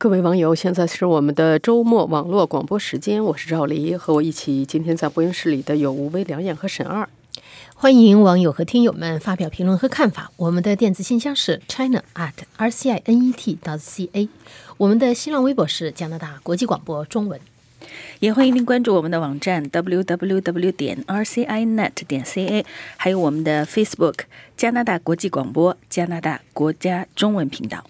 各位网友，现在是我们的周末网络广播时间，我是赵黎，和我一起今天在播音室里的有吴威、梁燕和沈二。欢迎网友和听友们发表评论和看法。我们的电子信箱是 china at r c i n e t dot c a，我们的新浪微博是加拿大国际广播中文。也欢迎您关注我们的网站 w w w 点 r c i net 点 c a，还有我们的 Facebook 加拿大国际广播加拿大国家中文频道。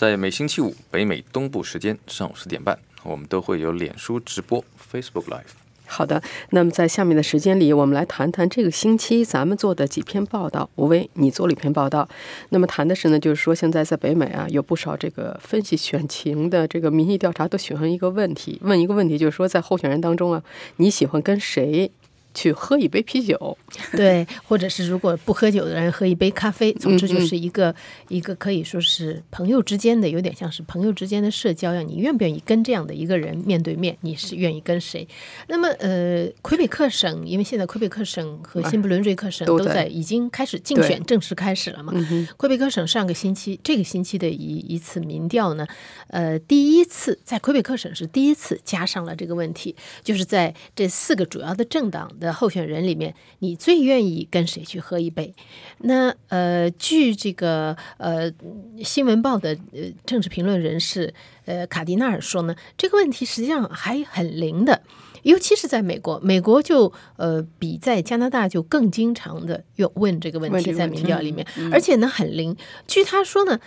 在每星期五北美东部时间上午十点半，我们都会有脸书直播 Facebook Live。好的，那么在下面的时间里，我们来谈谈这个星期咱们做的几篇报道。吴威，你做了一篇报道，那么谈的是呢，就是说现在在北美啊，有不少这个分析选情的这个民意调查都喜欢一个问题，问一个问题，就是说在候选人当中啊，你喜欢跟谁？去喝一杯啤酒，对，或者是如果不喝酒的人喝一杯咖啡，总之就是一个一个可以说是朋友之间的，有点像是朋友之间的社交呀。你愿不愿意跟这样的一个人面对面？你是愿意跟谁？那么，呃，魁北克省，因为现在魁北克省和新不伦瑞克省都在已经开始竞选，正式开始了嘛。魁北克省上个星期，这个星期的一一次民调呢，呃，第一次在魁北克省是第一次加上了这个问题，就是在这四个主要的政党。的候选人里面，你最愿意跟谁去喝一杯？那呃，据这个呃新闻报的呃政治评论人士呃卡迪纳尔说呢，这个问题实际上还很灵的，尤其是在美国，美国就呃比在加拿大就更经常的有问这个问题在民调里面，而且呢很灵。据他说呢，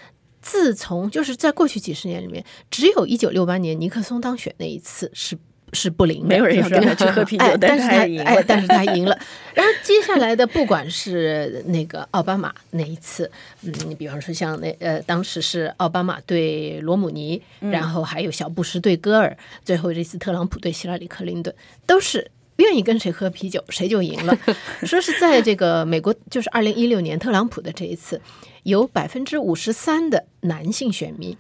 自从就是在过去几十年里面，只有一九六八年尼克松当选那一次是。是不灵的，没有人要跟他去喝啤酒，但是他哎，但是他赢了。然后接下来的，不管是那个奥巴马那一次，嗯，你比方说像那呃，当时是奥巴马对罗姆尼，然后还有小布什对戈尔，最后这次特朗普对希拉里克林顿，都是愿意跟谁喝啤酒，谁就赢了。说是在这个美国，就是二零一六年特朗普的这一次，有百分之五十三的男性选民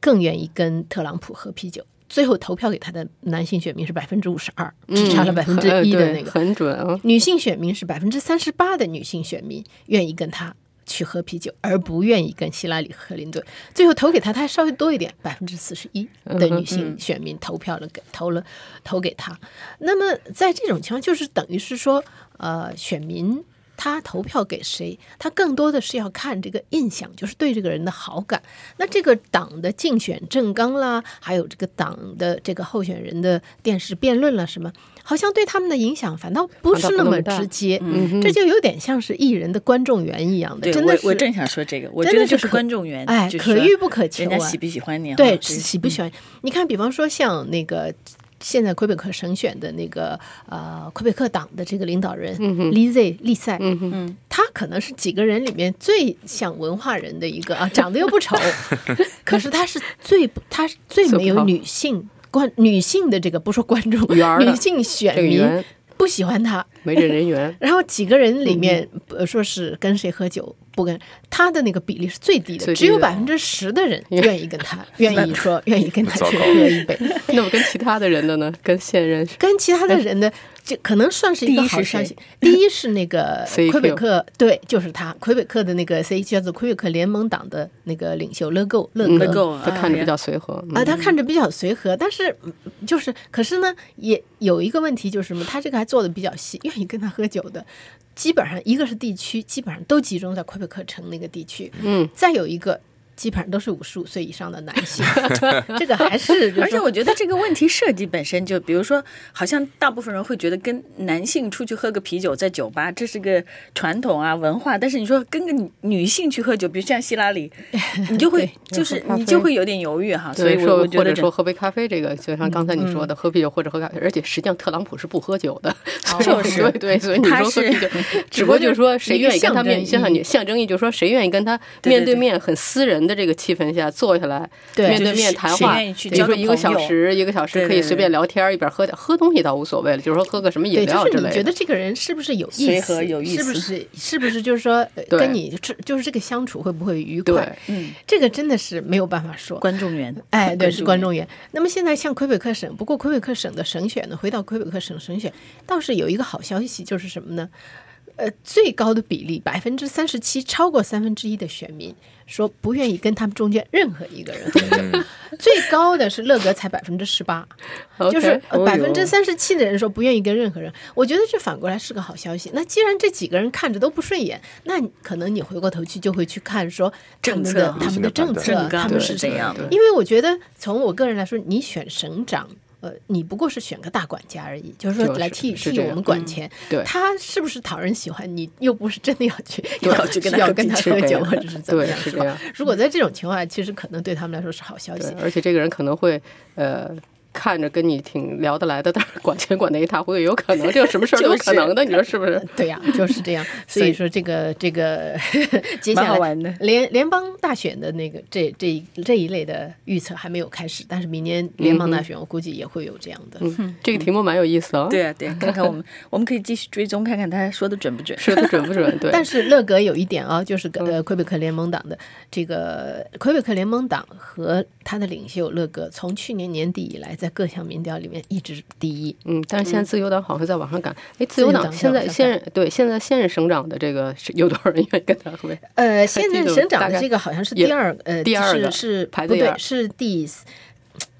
更愿意跟特朗普喝啤酒。最后投票给他的男性选民是百分之五十二，只差了百分之一的那个，很准啊。女性选民是百分之三十八的女性选民愿意跟他去喝啤酒，而不愿意跟希拉里·克林顿。最后投给他，他还稍微多一点，百分之四十一的女性选民投票了给投了投给他。那么在这种情况，就是等于是说，呃，选民。他投票给谁？他更多的是要看这个印象，就是对这个人的好感。那这个党的竞选政纲啦，还有这个党的这个候选人的电视辩论啦什么，好像对他们的影响反倒不是那么直接。这就有点像是艺人的观众缘一样的。真的，我正想说这个，我觉得就是观众缘，哎，可遇不可求。人家喜不喜欢你？对，喜不喜欢？你看，比方说像那个。现在魁北克省选的那个呃，魁北克党的这个领导人 Lizzie 利塞，他可能是几个人里面最像文化人的一个啊，长得又不丑，可是他是最他最没有女性观女性的这个不说观众女性选民不喜欢他，没这人缘。然后几个人里面说是跟谁喝酒。不跟他的那个比例是最低的，只有百分之十的人愿意跟他，愿意说愿意跟他去喝一杯。那我跟其他的人的呢？跟现任？跟其他的人的，就可能算是一个好消息。第一是那个 魁北克，对，就是他，魁北克的那个 C 叫做魁北克联盟党的那个领袖勒够勒够，他看着比较随和啊，他看着比较随和，但是就是，可是呢，也有一个问题，就是什么？他这个还做的比较细，愿意跟他喝酒的。基本上一个是地区，基本上都集中在魁北克城那个地区。嗯，再有一个。基本上都是五十五岁以上的男性，这个还是，而且我觉得这个问题设计本身就，比如说，好像大部分人会觉得跟男性出去喝个啤酒在酒吧，这是个传统啊文化，但是你说跟个女性去喝酒，比如像希拉里，你就会就是你就会有点犹豫哈。所以说或者说喝杯咖啡，这个就像刚才你说的喝啤酒或者喝咖啡，而且实际上特朗普是不喝酒的，就是对对，所以你说喝啤酒，只不过就是说谁愿意跟他面象象征意，就是说谁愿意跟他面对面很私人。的这个气氛下坐下来，面对面谈话，比如说一个小时，一个小时可以随便聊天，一边喝点喝东西倒无所谓了，就是说喝个什么饮料之类的。你觉得这个人是不是有意思？有意思？是不是？是不是就是说跟你就是这个相处会不会愉快？嗯，这个真的是没有办法说。观众缘，哎，对，是观众缘。那么现在像魁北克省，不过魁北克省的省选呢，回到魁北克省省选，倒是有一个好消息，就是什么呢？呃最高的比例百分之三十七，超过三分之一的选民说不愿意跟他们中间任何一个人合作。最高的是乐格才百分之十八，就是百分之三十七的人说不愿意跟任何人。我觉得这反过来是个好消息。那既然这几个人看着都不顺眼，那可能你回过头去就会去看说他们政策哈的他们的政策他们是怎样的？因为我觉得从我个人来说，你选省长。呃，你不过是选个大管家而已，就是说来替是替我们管钱。对他是不是讨人喜欢，你又不是真的要去 要去跟他要跟他喝酒或者是 怎么样，是这样？如果在这种情况下，其实可能对他们来说是好消息对，。而且这个人可能会呃。看着跟你挺聊得来的，但是管钱管得一塌糊涂，有可能这个什么事儿 都有可能的，你说是不是？对呀、就是这样。所以说，这个这个接下来联联邦大选的那个这这一这一类的预测还没有开始，但是明年联邦大选我估计也会有这样的。嗯，这个题目蛮有意思哦。对啊，对啊，看看我们，我们可以继续追踪，看看他说的准不准。说的准不准？对，但是乐格有一点啊，就是魁北克联盟党的这个魁北克联盟党和他的领袖乐格，从去年年底以来，在各项民调里面一直第一。嗯，但是现在自由党好像在往上赶。哎，自由党党现在现任对现在现任省长的这个是有多少人愿意跟他喝？呃，现任省长的这个好像是第二，呃，第二个是是不对，排第二是第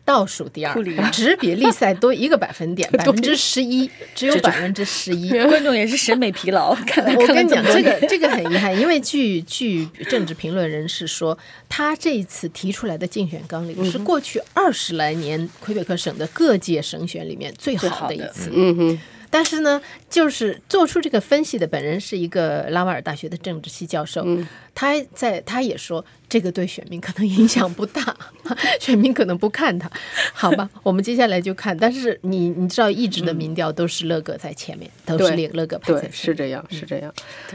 倒数第二只比利赛多一个百分点，百分之十一，只有百分之十一。观众也是审美疲劳，看来我跟你讲，这个这个很遗憾，因为据据政治评论人士说，他这一次提出来的竞选纲领是过去二十来年魁北克省的各界省选里面最最好的好的一次。嗯哼，但是呢，就是做出这个分析的本人是一个拉瓦尔大学的政治系教授，他在他也说这个对选民可能影响不大，选民可能不看他，好吧？我们接下来就看，但是你你知道，一直的民调都是乐哥在前面，都是对乐乐哥排在。是这样，是这样。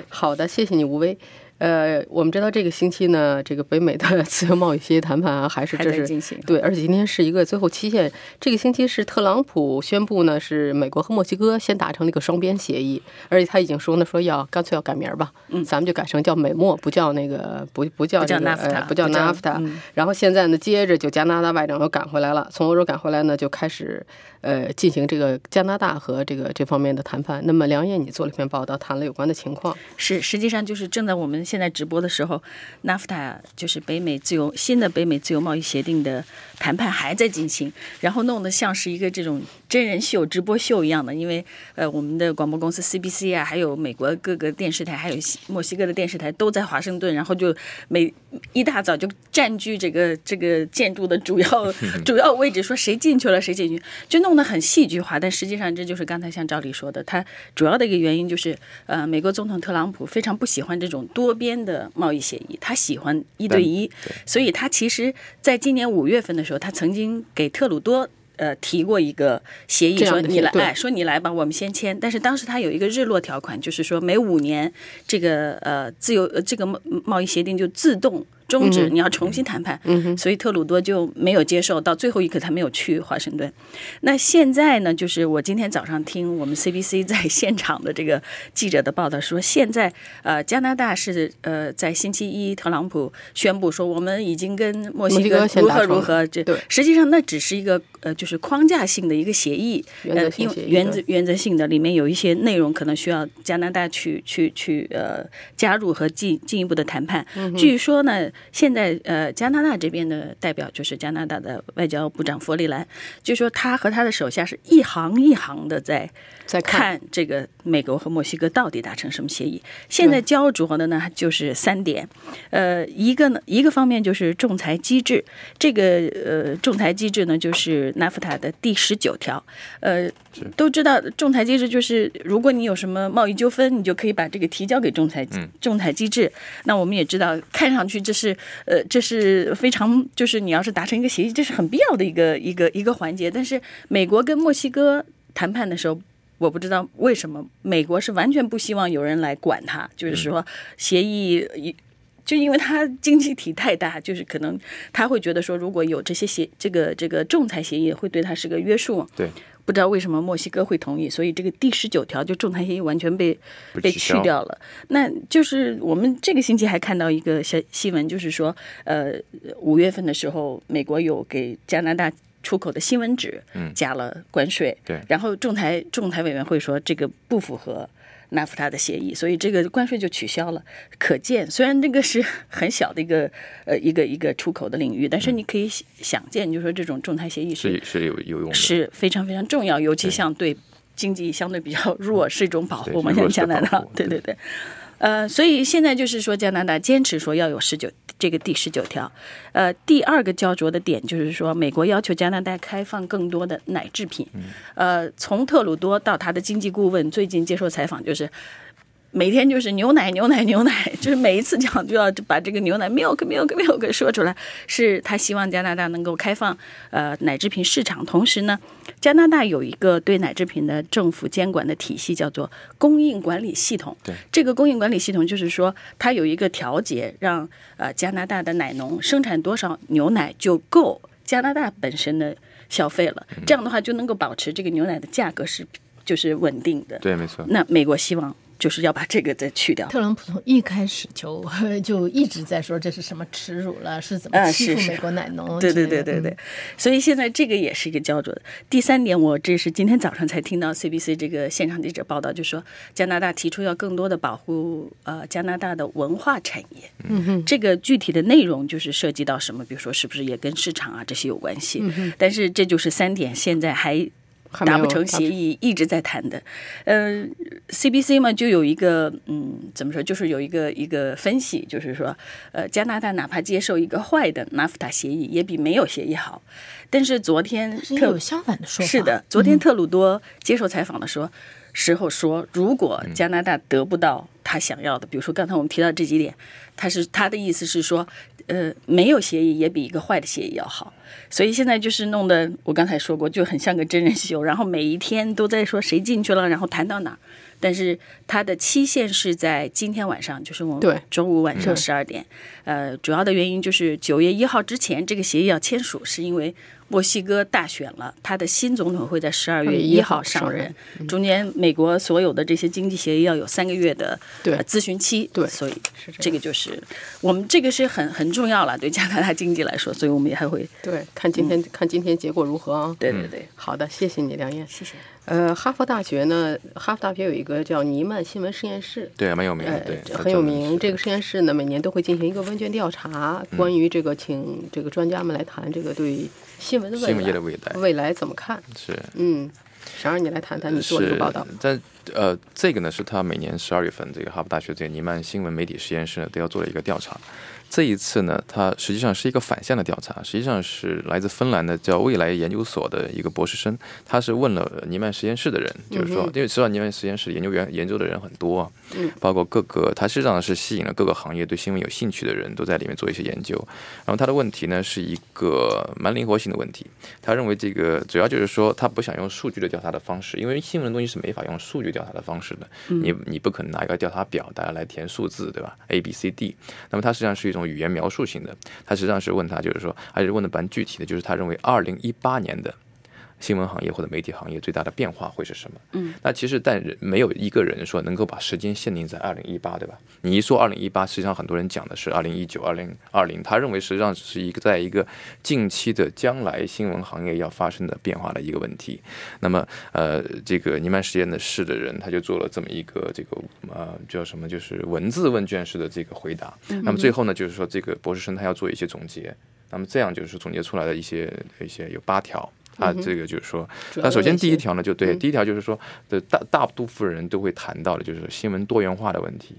好的，谢谢你，吴威。呃，我们知道这个星期呢，这个北美的自由贸易协议谈判啊，还是还这是在进行对，而且今天是一个最后期限。这个星期是特朗普宣布呢，是美国和墨西哥先达成了一个双边协议，而且他已经说呢，说要干脆要改名儿吧，嗯，咱们就改成叫美墨，不叫那个不不叫叫这个不叫不叫 NAFTA。嗯然后现在呢，接着就加拿大外长又赶回来了，从欧洲赶回来呢，就开始呃进行这个加拿大和这个这方面的谈判。那么梁燕，你做了一篇报道，谈了有关的情况。是，实际上就是正在我们现在直播的时候，NAFTA 就是北美自由新的北美自由贸易协定的谈判还在进行，然后弄得像是一个这种真人秀、直播秀一样的。因为呃，我们的广播公司 CBC 啊，还有美国各个电视台，还有墨西哥的电视台都在华盛顿，然后就每一大早就占据这个 这个建筑的主要 主要位置，说谁进去了谁进去，就弄得很戏剧化。但实际上，这就是刚才像赵丽说的，他主要的一个原因就是，呃，美国总统特朗普非常不喜欢这种多边的贸易协议，他喜欢一对一，所以他其实在今年五月份的时候，他曾经给特鲁多。呃，提过一个协议，说你来，说你来吧，我们先签。但是当时他有一个日落条款，就是说每五年这个呃自由呃这个贸贸易协定就自动终止，你要重新谈判。所以特鲁多就没有接受，到最后一刻他没有去华盛顿。那现在呢，就是我今天早上听我们 CBC 在现场的这个记者的报道说，现在呃加拿大是呃在星期一特朗普宣布说我们已经跟墨西哥哥如何如何，这实际上那只是一个呃就是框架性的一个协议，原则呃因为原则原则性的里面有一些内容可能需要加拿大去去去呃加入和进进一步的谈判。嗯据说呢，现在呃加拿大这边的代表就是加拿大的外交部长弗里兰，据说他和他的手下是一行一行的在在看。看这个美国和墨西哥到底达成什么协议。现在焦灼的呢就是三点，呃，一个呢一个方面就是仲裁机制，这个呃仲裁机制呢就是 NAFTA 的第十九条，呃，都知道仲裁机制就是如果你有什么贸易纠纷，你就可以把这个提交给仲裁仲裁机制。那我们也知道，看上去这是呃这是非常就是你要是达成一个协议，这是很必要的一个一个一个环节。但是美国跟墨西哥谈判的时候。我不知道为什么美国是完全不希望有人来管他，就是说协议一。就因为它经济体太大，就是可能他会觉得说，如果有这些协这个这个仲裁协议，会对他是个约束。对，不知道为什么墨西哥会同意，所以这个第十九条就仲裁协议完全被被去掉了。那就是我们这个星期还看到一个新新闻，就是说，呃，五月份的时候，美国有给加拿大出口的新闻纸嗯。加了关税，对。然后仲裁仲裁委员会说这个不符合纳夫他的协议，所以这个关税就取消了。可见，虽然这个是很小的一个呃一个一个出口的领域，但是你可以想见，就是说这种仲裁协议是是有有用的，是非常非常重要，尤其像对经济相对比较弱是一种保护嘛，像加拿大，对对对。呃，所以现在就是说，加拿大坚持说要有十九这个第十九条。呃，第二个焦灼的点就是说，美国要求加拿大开放更多的奶制品。呃，从特鲁多到他的经济顾问最近接受采访，就是。每天就是牛奶，牛奶，牛奶，就是每一次讲就要把这个牛奶 milk milk milk 说出来，是他希望加拿大能够开放呃奶制品市场。同时呢，加拿大有一个对奶制品的政府监管的体系，叫做供应管理系统。对，这个供应管理系统就是说，它有一个调节，让呃加拿大的奶农生产多少牛奶就够加拿大本身的消费了。这样的话就能够保持这个牛奶的价格是就是稳定的。对，没错。那美国希望。就是要把这个再去掉。特朗普从一开始就 就一直在说这是什么耻辱了，是怎么欺负美国奶农？对对对对对。所以现在这个也是一个焦灼的。第三点，我这是今天早上才听到 CBC 这个现场记者报道，就说加拿大提出要更多的保护呃加拿大的文化产业。嗯哼。这个具体的内容就是涉及到什么？比如说是不是也跟市场啊这些有关系？嗯但是这就是三点，现在还。达不成协议，一直在谈的。呃，CBC 嘛，就有一个嗯，怎么说，就是有一个一个分析，就是说，呃，加拿大哪怕接受一个坏的 NAFTA 协议，也比没有协议好。但是昨天特有相反的说法。是的，昨天特鲁多接受采访的时候，时候说，如果加拿大得不到他想要的，比如说刚才我们提到这几点，他是他的意思是说，呃，没有协议也比一个坏的协议要好。所以现在就是弄得，我刚才说过，就很像个真人秀，然后每一天都在说谁进去了，然后谈到哪儿。但是它的期限是在今天晚上，就是我们中午晚上十二点。呃，主要的原因就是九月一号之前这个协议要签署，是因为墨西哥大选了，他的新总统会在十二月一号上任。中间美国所有的这些经济协议要有三个月的咨询期，对，所以这个就是我们这个是很很重要了，对加拿大经济来说，所以我们也还会对看今天看今天结果如何啊？对对对，好的，谢谢你，梁燕，谢谢。呃，哈佛大学呢，哈佛大学有一个叫尼曼新闻实验室，对，蛮有名的，对，很有名。这个实验室呢，每年都会进行一个问卷调查，关于这个，请这个专家们来谈这个对新闻的新闻业的未来，未来怎么看？是，嗯，想让你来谈谈你做这个报道。但呃，这个呢，是他每年十二月份，这个哈佛大学这个尼曼新闻媒体实验室呢，都要做的一个调查。这一次呢，它实际上是一个反向的调查，实际上是来自芬兰的叫未来研究所的一个博士生，他是问了尼曼实验室的人，就是说，因为知道尼曼实验室研究员研究的人很多，啊，包括各个，他实际上是吸引了各个行业对新闻有兴趣的人都在里面做一些研究。然后他的问题呢是一个蛮灵活性的问题，他认为这个主要就是说他不想用数据的调查的方式，因为新闻的东西是没法用数据调查的方式的，你你不可能拿一个调查表大家来填数字，对吧？A B C D，那么它实际上是一种。语言描述型的，他实际上是问他，就是说，而且问的蛮具体的，就是他认为二零一八年的。新闻行业或者媒体行业最大的变化会是什么？嗯，那其实但没有一个人说能够把时间限定在二零一八，对吧？你一说二零一八，实际上很多人讲的是二零一九、二零二零。他认为实际上只是一个在一个近期的将来新闻行业要发生的变化的一个问题。那么，呃，这个尼曼实验的室的人他就做了这么一个这个呃叫什么，就是文字问卷式的这个回答。那么最后呢，就是说这个博士生他要做一些总结。那么这样就是总结出来的一些一些有八条。啊，这个就是说，那首先第一条呢，就对，第一条就是说，的大大部分人都会谈到的，就是新闻多元化的问题。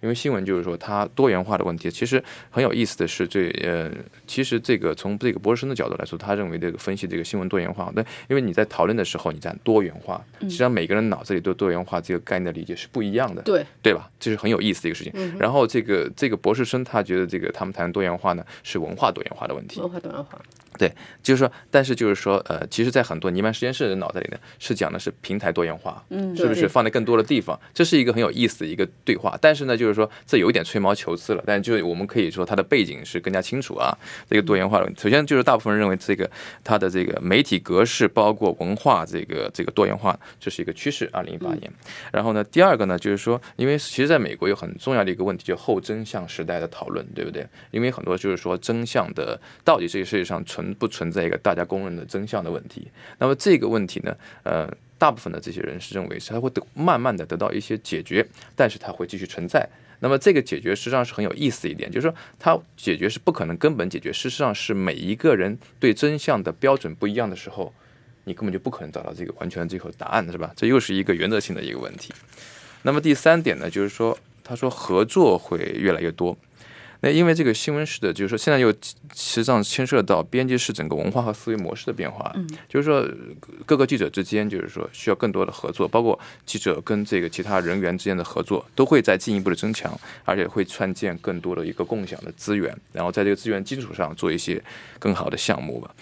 因为新闻就是说它多元化的问题，其实很有意思的是，这呃，其实这个从这个博士生的角度来说，他认为这个分析这个新闻多元化，但，因为你在讨论的时候，你在多元化，实际上每个人脑子里对多元化这个概念的理解是不一样的，对对吧？这是很有意思的一个事情。然后这个这个博士生他觉得这个他们谈多元化呢是文化多元化的问题，文化多元化。对，就是说，但是就是说，呃，其实，在很多尼曼实验室的人脑袋里呢，是讲的是平台多元化，嗯，是不是放在更多的地方？这是一个很有意思的一个对话。但是呢，就是说，这有一点吹毛求疵了。但就是我们可以说，它的背景是更加清楚啊。这个多元化的，首先就是大部分人认为这个它的这个媒体格式，包括文化这个这个多元化，这是一个趋势。二零一八年，然后呢，第二个呢，就是说，因为其实在美国有很重要的一个问题，就后真相时代的讨论，对不对？因为很多就是说，真相的到底这个世界上存不存在一个大家公认的真相的问题，那么这个问题呢，呃。大部分的这些人是认为是它会得慢慢的得到一些解决，但是它会继续存在。那么这个解决实际上是很有意思一点，就是说它解决是不可能根本解决，事实上是每一个人对真相的标准不一样的时候，你根本就不可能找到这个完全最后答案，是吧？这又是一个原则性的一个问题。那么第三点呢，就是说他说合作会越来越多。那因为这个新闻式的，就是说现在又实际上牵涉到编辑室整个文化和思维模式的变化，嗯，就是说各个记者之间，就是说需要更多的合作，包括记者跟这个其他人员之间的合作，都会在进一步的增强，而且会创建更多的一个共享的资源，然后在这个资源基础上做一些更好的项目吧。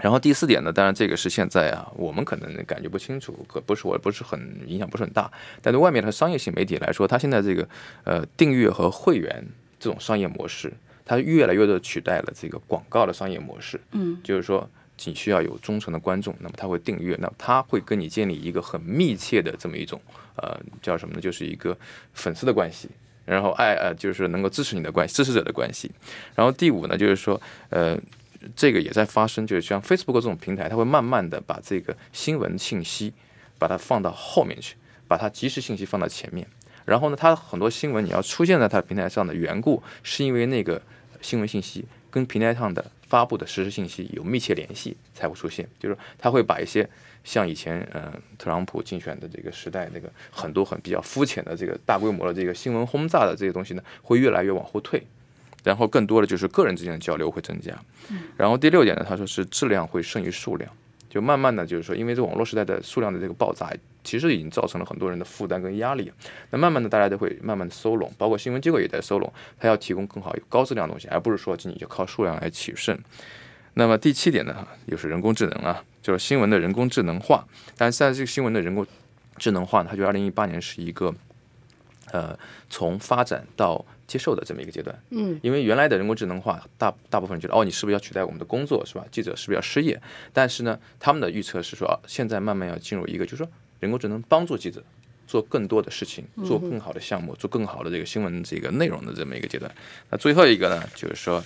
然后第四点呢，当然这个是现在啊，我们可能感觉不清楚，可不是我不是很影响不是很大，但对外面的商业性媒体来说，它现在这个呃订阅和会员。这种商业模式，它越来越的取代了这个广告的商业模式。嗯，就是说，仅需要有忠诚的观众，那么他会订阅，那么他会跟你建立一个很密切的这么一种呃叫什么呢？就是一个粉丝的关系，然后爱呃就是能够支持你的关系，支持者的关系。然后第五呢，就是说呃这个也在发生，就是像 Facebook 这种平台，它会慢慢的把这个新闻信息把它放到后面去，把它即时信息放到前面。然后呢，它很多新闻你要出现在它平台上的缘故，是因为那个新闻信息跟平台上的发布的实时信息有密切联系才会出现。就是他会把一些像以前嗯特朗普竞选的这个时代那个很多很比较肤浅的这个大规模的这个新闻轰炸的这些东西呢，会越来越往后退，然后更多的就是个人之间的交流会增加。然后第六点呢，他说是质量会胜于数量。就慢慢的就是说，因为这网络时代的数量的这个爆炸，其实已经造成了很多人的负担跟压力。那慢慢的，大家都会慢慢的收拢，包括新闻机构也在收拢，它要提供更好、有高质量的东西，而不是说仅仅就靠数量来取胜。那么第七点呢，又是人工智能啊，就是新闻的人工智能化。但是在这个新闻的人工智能化呢，它就二零一八年是一个，呃，从发展到。接受的这么一个阶段，嗯，因为原来的人工智能化，大大部分人觉得，哦，你是不是要取代我们的工作，是吧？记者是不是要失业？但是呢，他们的预测是说，现在慢慢要进入一个，就是说，人工智能帮助记者做更多的事情，做更好的项目，做更好的这个新闻这个内容的这么一个阶段。那最后一个呢，就是说，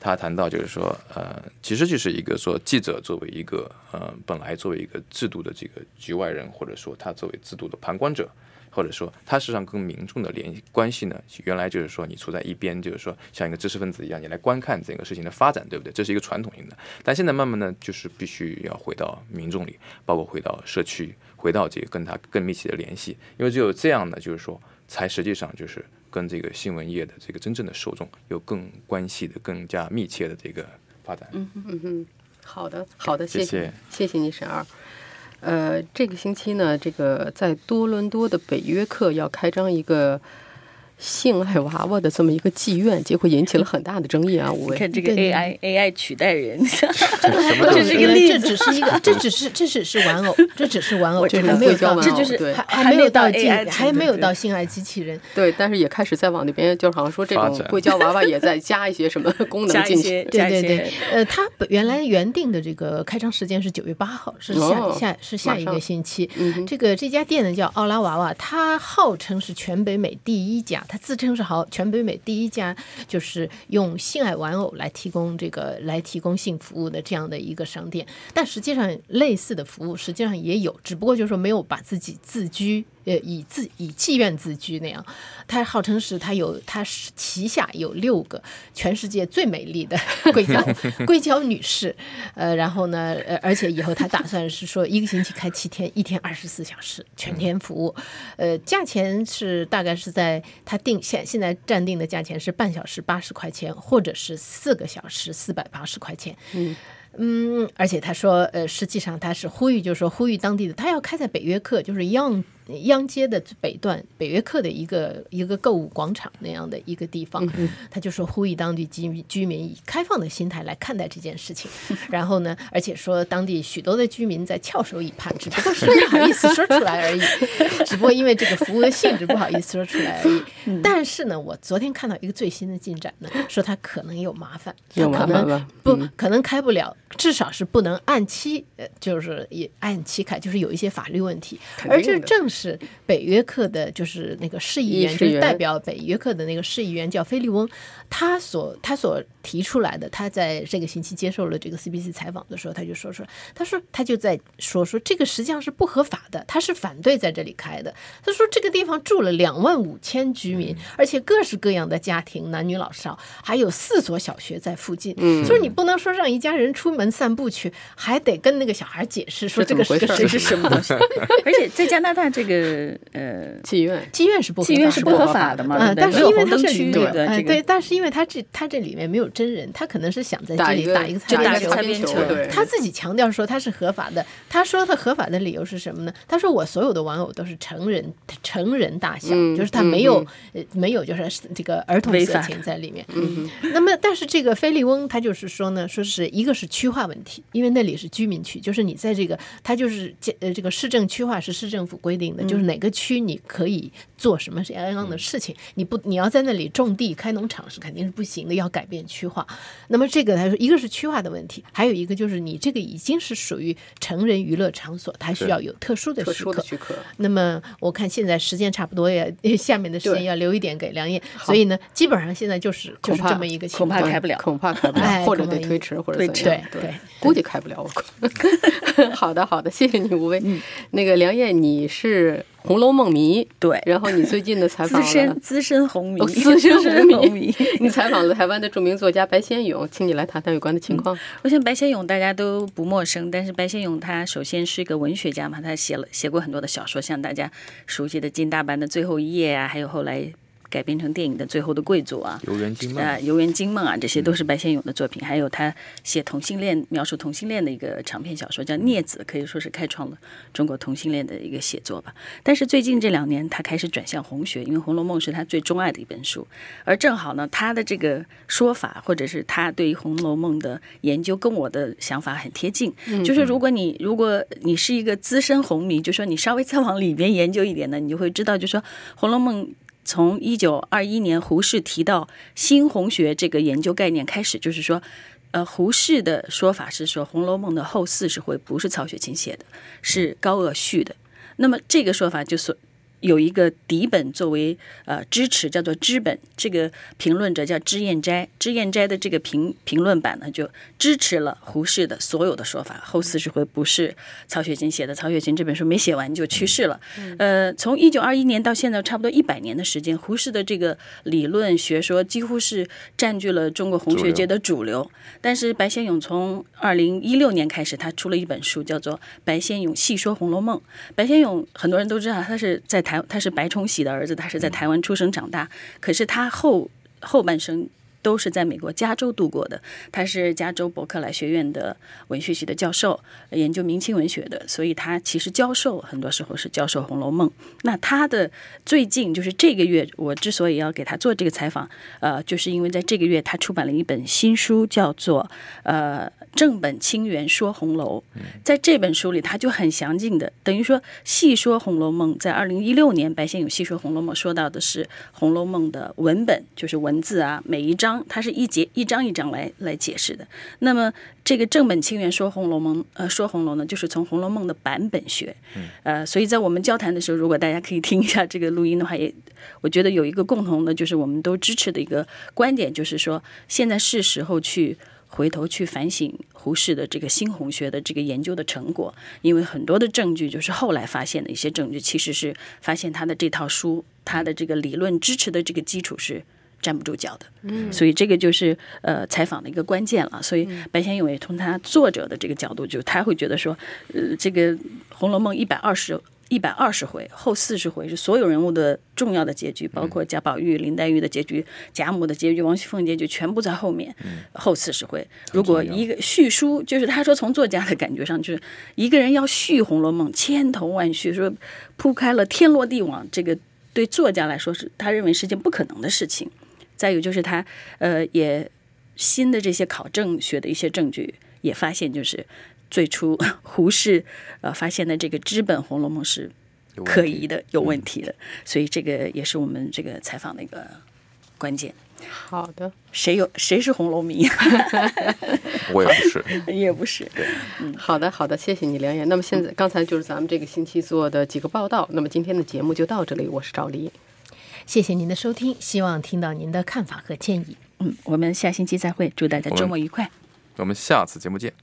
他谈到就是说，呃，其实就是一个说，记者作为一个呃，本来作为一个制度的这个局外人，或者说他作为制度的旁观者。或者说，他实际上跟民众的联系关系呢，原来就是说你处在一边，就是说像一个知识分子一样，你来观看整个事情的发展，对不对？这是一个传统性的。但现在慢慢呢，就是必须要回到民众里，包括回到社区，回到这个跟他更密切的联系，因为只有这样呢，就是说才实际上就是跟这个新闻业的这个真正的受众有更关系的、更加密切的这个发展。嗯嗯嗯，好的好的，谢谢谢谢你，沈二。呃，这个星期呢，这个在多伦多的北约克要开张一个。性爱娃娃的这么一个妓院，结果引起了很大的争议啊！我看这个 AI AI 取代人，这是一个例子，这只是一个，这只是这只是玩偶，这只是玩偶，这还没有到，这就是还还没有到性，还没有到性爱机器人。对，但是也开始在往那边，就好像说这种硅胶娃娃也在加一些什么功能进去。对对对，呃，它原来原定的这个开张时间是九月八号，是下下是下一个星期。这个这家店呢叫奥拉娃娃，它号称是全北美第一家。他自称是好全北美第一家，就是用性爱玩偶来提供这个来提供性服务的这样的一个商店，但实际上类似的服务实际上也有，只不过就是说没有把自己自居。呃，以自以妓院自居那样，他号称是他有，他是旗下有六个全世界最美丽的 硅胶硅胶女士，呃，然后呢，呃，而且以后他打算是说一个星期开七天，一天二十四小时全天服务，呃，价钱是大概是在他定现现在暂定的价钱是半小时八十块钱，或者是四个小时四百八十块钱，嗯。嗯，而且他说，呃，实际上他是呼吁，就是说呼吁当地的，他要开在北约克，就是央央街的北段，北约克的一个一个购物广场那样的一个地方，他就说呼吁当地居居民以开放的心态来看待这件事情。然后呢，而且说当地许多的居民在翘首以盼，只不过是不好意思说出来而已，只不过因为这个服务的性质不好意思说出来而已。但是呢，我昨天看到一个最新的进展呢，说他可能有麻烦，有可能不可能开不了。至少是不能按期，呃，就是也按期开，就是有一些法律问题。而这正是。是北约克的，就是那个市议员，就代表北约克的那个市议员叫菲利翁，他所他所提出来的，他在这个星期接受了这个 CBC 采访的时候，他就说说，他说他就在说说这个实际上是不合法的，他是反对在这里开的。他说这个地方住了两万五千居民，而且各式各样的家庭，男女老少，还有四所小学在附近。嗯，所以你不能说让一家人出门散步去，还得跟那个小孩解释说这个是个怎么回事儿是什么 东西。而且在加拿大这个呃妓院妓院是不合妓院是不合法法的嘛，嗯，但是因为它这里对对，但是因为他这他这里面没有真人，他可能是想在这里打一个打一个擦边球。擦边球他自己强调说他是合法的，他说他合法的理由是什么呢？他说我所有的玩偶都是成人成人大小，嗯就是他没有、呃没有就是这个儿童色情在里面。那么但是这个菲利翁他就是说呢，说是一个是区划问题，因为那里是居民区，就是你在这个他就是这呃这个市政区划是市政府规定的，就是哪个区你可以做什么样的事情，你不你要在那里种地开农场是肯定是不行的，要改变区划。那么这个来说，一个是区划的问题，还有一个就是你这个已经是属于成人娱乐场所，它需要有特殊的许可。许可。那么我看现在时间差不多也，下面的时间要留一点给梁燕，所以呢，基本上现在就是就是恐怕这么一个情况恐。怕开不了恐怕开不了，哎或者得推迟，或者推迟怎样对对，估计开不了。我 估好的，好的，谢谢你，吴威。那个梁燕，你是《红楼梦》迷，对然后你最近的采访了资深资深红迷，哦资深红迷迷。你采访了台湾的著名作家白先勇，请你来谈谈有关的情况。我想白先勇大家都不陌生，但是白先勇他首先是一个文学家嘛，他写了写过很多的小说，像大家熟悉的金大班的《最后一页》啊，还有后来改编成电影的《最后的贵族》啊。游园惊梦啊，《游园惊梦》啊，这些都是白先勇的作品。还有他写同性恋、描述同性恋的一个长篇小说，叫《孽子》，可以说是开创了中国同性恋的一个写作吧。但是最近这两年，他开始转向红学，因为《红楼梦》是他最钟爱的一本书。而正好呢，他的这个说法，或者是他对于《红楼梦》的研究，跟我的想法很贴近。就是如果你如果你是一个资深红迷，就说你稍微再往里边研究一点呢，你就会知道，就说《红楼梦》。从一九二一年胡适提到新红学这个研究概念开始，就是说，呃，胡适的说法是说，《红楼梦》的后四十回不是曹雪芹写的，是高鹗续的。那么这个说法就是有一个底本作为呃支持，叫做知本。这个评论者叫脂砚斋，脂砚斋的这个评评论版呢，就支持了胡适的所有的说法。后四十回不是曹雪芹写的，曹雪芹这本书没写完就去世了。呃，从一九二一年到现在差不多一百年的时间，胡适的这个理论学说几乎是占据了中国红学界的主流。但是白先勇从二零一六年开始，他出了一本书，叫做《白先勇细说红楼梦》。白先勇很多人都知道，他是在台，他是白崇禧的儿子，他是在台湾出生长大。可是他后后半生都是在美国加州度过的。他是加州伯克莱学院的文学系的教授，研究明清文学的，所以他其实教授很多时候是教授《红楼梦》。那他的最近就是这个月，我之所以要给他做这个采访，呃，就是因为在这个月他出版了一本新书，叫做呃。正本清源说红楼，在这本书里，他就很详尽的，等于说细说《红楼梦》。在二零一六年，白先勇细说《红楼梦》，说到的是《红楼梦》的文本，就是文字啊，每一章它是一节一章一章来来解释的。那么这个正本清源说《红楼梦》，呃，说红楼呢，就是从《红楼梦》的版本学。呃，所以在我们交谈的时候，如果大家可以听一下这个录音的话，也我觉得有一个共同的，就是我们都支持的一个观点，就是说现在是时候去。回头去反省胡适的这个新红学的这个研究的成果，因为很多的证据就是后来发现的一些证据，其实是发现他的这套书，他的这个理论支持的这个基础是站不住脚的。嗯，所以这个就是呃采访的一个关键了。所以白先勇也从他作者的这个角度，就他会觉得说，呃，这个《红楼梦》一百二十。一百二十回后四十回是所有人物的重要的结局，包括贾宝玉、林黛玉的结局、贾母的结局、王熙凤结局，全部在后面。后四十回，如果一个叙书，就是他说从作家的感觉上，就是一个人要续《红楼梦》，千头万绪，说铺开了天罗地网，这个对作家来说是他认为是件不可能的事情。再有就是他呃也新的这些考证学的一些证据也发现，就是。最初胡适呃发现的这个知本《红楼梦》是可疑的、有问题的，所以这个也是我们这个采访的一个关键。好的，谁有谁是红楼迷？我也不是。也不是。嗯好的，好的，谢谢你梁岩。那么现在刚才就是咱们这个星期做的几个报道，那么今天的节目就到这里，我是赵黎。谢谢您的收听，希望听到您的看法和建议。嗯，我们下星期再会，祝大家周末愉快。我们下次节目见。